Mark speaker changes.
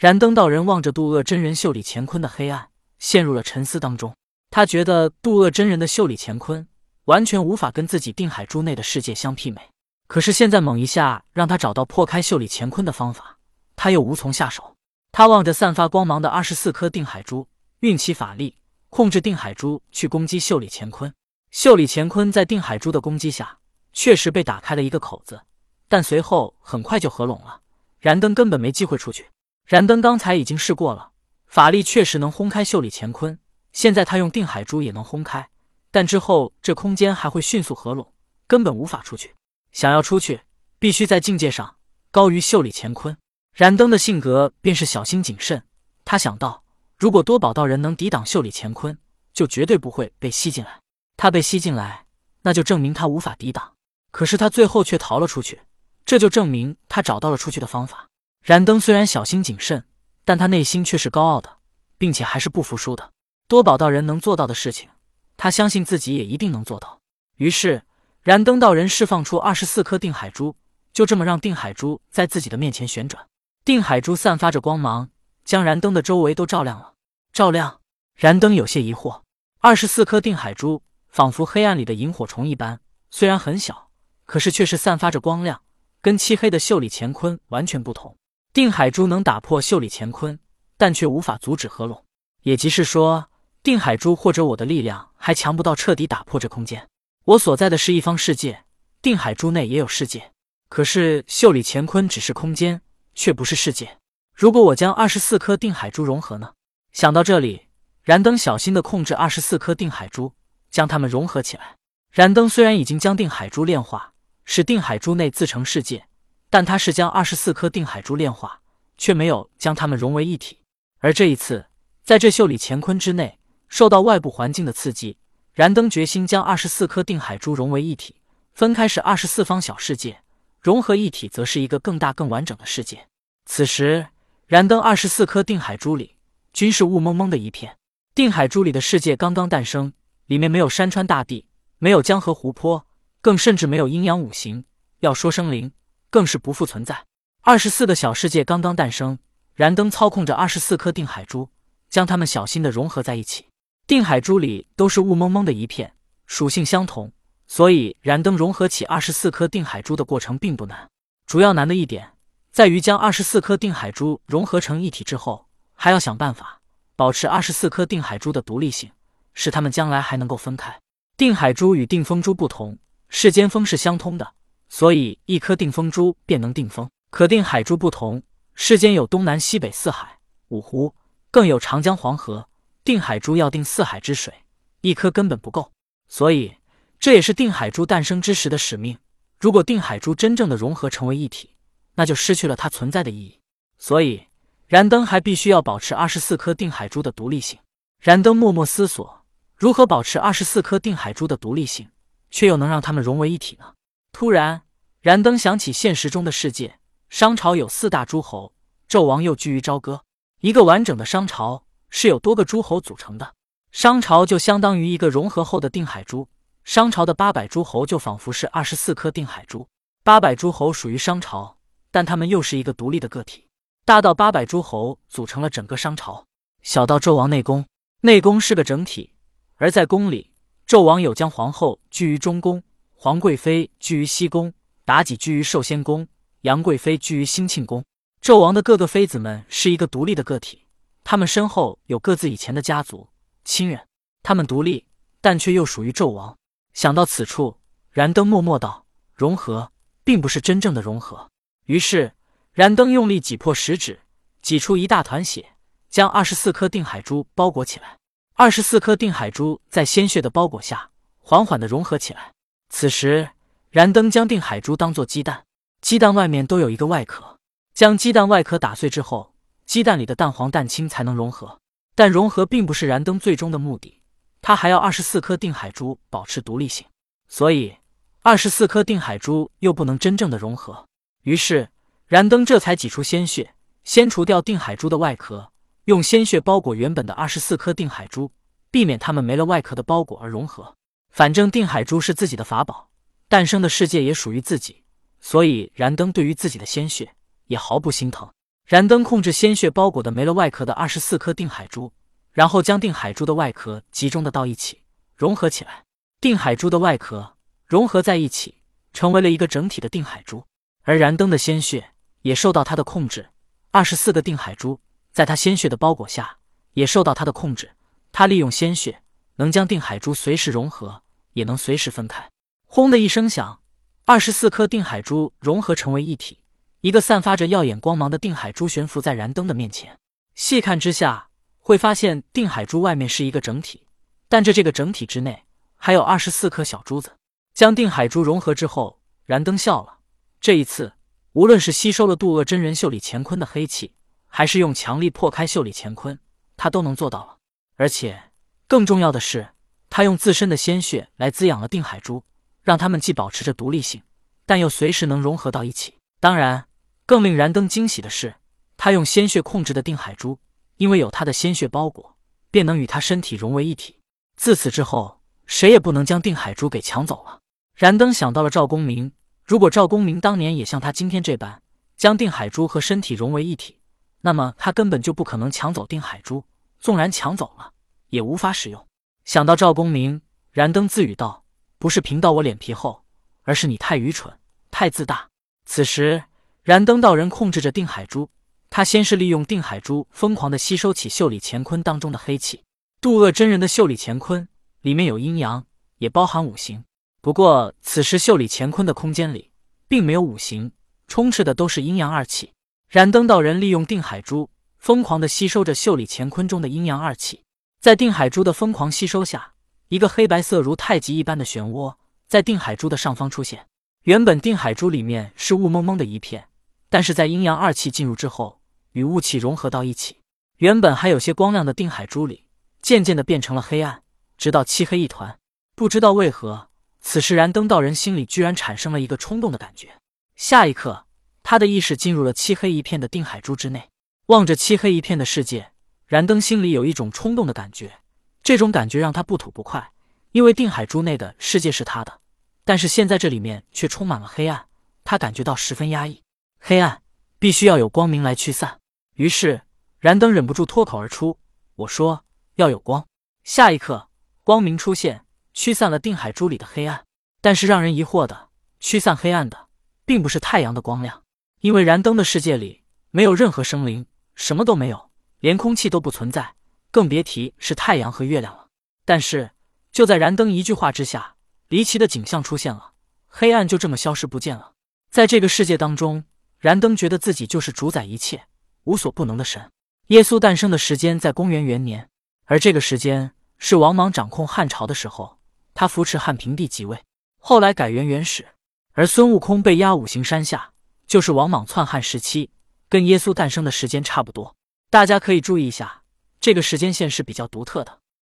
Speaker 1: 燃灯道人望着渡恶真人袖里乾坤的黑暗，陷入了沉思当中。他觉得渡恶真人的袖里乾坤完全无法跟自己定海珠内的世界相媲美。可是现在猛一下让他找到破开袖里乾坤的方法，他又无从下手。他望着散发光芒的二十四颗定海珠，运起法力控制定海珠去攻击袖里乾坤。袖里乾坤在定海珠的攻击下，确实被打开了一个口子，但随后很快就合拢了。燃灯根本没机会出去。燃灯刚才已经试过了，法力确实能轰开袖里乾坤。现在他用定海珠也能轰开，但之后这空间还会迅速合拢，根本无法出去。想要出去，必须在境界上高于袖里乾坤。燃灯的性格便是小心谨慎。他想到，如果多宝道人能抵挡袖里乾坤，就绝对不会被吸进来。他被吸进来，那就证明他无法抵挡。可是他最后却逃了出去，这就证明他找到了出去的方法。燃灯虽然小心谨慎，但他内心却是高傲的，并且还是不服输的。多宝道人能做到的事情，他相信自己也一定能做到。于是。燃灯道人释放出二十四颗定海珠，就这么让定海珠在自己的面前旋转。定海珠散发着光芒，将燃灯的周围都照亮了。照亮，燃灯有些疑惑。二十四颗定海珠仿佛黑暗里的萤火虫一般，虽然很小，可是却是散发着光亮，跟漆黑的袖里乾坤完全不同。定海珠能打破袖里乾坤，但却无法阻止合拢。也即是说，定海珠或者我的力量还强不到彻底打破这空间。我所在的是一方世界，定海珠内也有世界，可是袖里乾坤只是空间，却不是世界。如果我将二十四颗定海珠融合呢？想到这里，燃灯小心的控制二十四颗定海珠，将它们融合起来。燃灯虽然已经将定海珠炼化，使定海珠内自成世界，但他是将二十四颗定海珠炼化，却没有将它们融为一体。而这一次，在这袖里乾坤之内，受到外部环境的刺激。燃灯决心将二十四颗定海珠融为一体，分开是二十四方小世界，融合一体则是一个更大更完整的世界。此时，燃灯二十四颗定海珠里均是雾蒙蒙的一片。定海珠里的世界刚刚诞生，里面没有山川大地，没有江河湖泊，更甚至没有阴阳五行。要说生灵，更是不复存在。二十四个小世界刚刚诞生，燃灯操控着二十四颗定海珠，将它们小心的融合在一起。定海珠里都是雾蒙蒙的一片，属性相同，所以燃灯融合起二十四颗定海珠的过程并不难。主要难的一点在于将二十四颗定海珠融合成一体之后，还要想办法保持二十四颗定海珠的独立性，使它们将来还能够分开。定海珠与定风珠不同，世间风是相通的，所以一颗定风珠便能定风。可定海珠不同，世间有东南西北四海、五湖，更有长江黄河。定海珠要定四海之水，一颗根本不够，所以这也是定海珠诞生之时的使命。如果定海珠真正的融合成为一体，那就失去了它存在的意义。所以燃灯还必须要保持二十四颗定海珠的独立性。燃灯默默思索，如何保持二十四颗定海珠的独立性，却又能让它们融为一体呢？突然，燃灯想起现实中的世界，商朝有四大诸侯，纣王又居于朝歌，一个完整的商朝。是有多个诸侯组成的，商朝就相当于一个融合后的定海珠。商朝的八百诸侯就仿佛是二十四颗定海珠。八百诸侯属于商朝，但他们又是一个独立的个体。大到八百诸侯组成了整个商朝，小到纣王内宫，内宫是个整体。而在宫里，纣王有将皇后居于中宫，皇贵妃居于西宫，妲己居于寿仙宫，杨贵妃居于兴庆宫。纣王的各个妃子们是一个独立的个体。他们身后有各自以前的家族亲人，他们独立，但却又属于纣王。想到此处，燃灯默默道：“融合，并不是真正的融合。”于是，燃灯用力挤破食指，挤出一大团血，将二十四颗定海珠包裹起来。二十四颗定海珠在鲜血的包裹下，缓缓的融合起来。此时，燃灯将定海珠当作鸡蛋，鸡蛋外面都有一个外壳，将鸡蛋外壳打碎之后。鸡蛋里的蛋黄、蛋清才能融合，但融合并不是燃灯最终的目的，它还要二十四颗定海珠保持独立性，所以二十四颗定海珠又不能真正的融合。于是燃灯这才挤出鲜血，先除掉定海珠的外壳，用鲜血包裹原本的二十四颗定海珠，避免它们没了外壳的包裹而融合。反正定海珠是自己的法宝，诞生的世界也属于自己，所以燃灯对于自己的鲜血也毫不心疼。燃灯控制鲜血包裹的没了外壳的二十四颗定海珠，然后将定海珠的外壳集中的到一起，融合起来。定海珠的外壳融合在一起，成为了一个整体的定海珠。而燃灯的鲜血也受到他的控制，二十四个定海珠在他鲜血的包裹下，也受到他的控制。他利用鲜血能将定海珠随时融合，也能随时分开。轰的一声响，二十四颗定海珠融合成为一体，一个散发着耀眼光芒的定海珠悬浮在燃灯的面前。细看之下，会发现定海珠外面是一个整体，但这这个整体之内还有二十四颗小珠子。将定海珠融合之后，燃灯笑了。这一次，无论是吸收了渡厄真人袖里乾坤的黑气，还是用强力破开袖里乾坤，他都能做到了。而且更重要的是，他用自身的鲜血来滋养了定海珠，让他们既保持着独立性，但又随时能融合到一起。当然，更令燃灯惊喜的是，他用鲜血控制的定海珠，因为有他的鲜血包裹，便能与他身体融为一体。自此之后，谁也不能将定海珠给抢走了。燃灯想到了赵公明。如果赵公明当年也像他今天这般将定海珠和身体融为一体，那么他根本就不可能抢走定海珠。纵然抢走了，也无法使用。想到赵公明，燃灯自语道：“不是贫道我脸皮厚，而是你太愚蠢，太自大。”此时，燃灯道人控制着定海珠，他先是利用定海珠疯狂的吸收起袖里乾坤当中的黑气。渡厄真人的袖里乾坤里面有阴阳，也包含五行。不过，此时袖里乾坤的空间里并没有五行，充斥的都是阴阳二气。燃灯道人利用定海珠，疯狂的吸收着袖里乾坤中的阴阳二气。在定海珠的疯狂吸收下，一个黑白色如太极一般的漩涡在定海珠的上方出现。原本定海珠里面是雾蒙蒙的一片，但是在阴阳二气进入之后，与雾气融合到一起。原本还有些光亮的定海珠里，渐渐的变成了黑暗，直到漆黑一团。不知道为何。此时，燃灯道人心里居然产生了一个冲动的感觉。下一刻，他的意识进入了漆黑一片的定海珠之内，望着漆黑一片的世界，燃灯心里有一种冲动的感觉。这种感觉让他不吐不快，因为定海珠内的世界是他的，但是现在这里面却充满了黑暗，他感觉到十分压抑。黑暗必须要有光明来驱散，于是燃灯忍不住脱口而出：“我说要有光。”下一刻，光明出现。驱散了定海珠里的黑暗，但是让人疑惑的，驱散黑暗的并不是太阳的光亮，因为燃灯的世界里没有任何生灵，什么都没有，连空气都不存在，更别提是太阳和月亮了。但是就在燃灯一句话之下，离奇的景象出现了，黑暗就这么消失不见了。在这个世界当中，燃灯觉得自己就是主宰一切、无所不能的神。耶稣诞生的时间在公元元年，而这个时间是王莽掌控汉朝的时候。他扶持汉平帝即位，后来改元元始。而孙悟空被压五行山下，就是王莽篡汉时期，跟耶稣诞生的时间差不多。大家可以注意一下，这个时间线是比较独特的。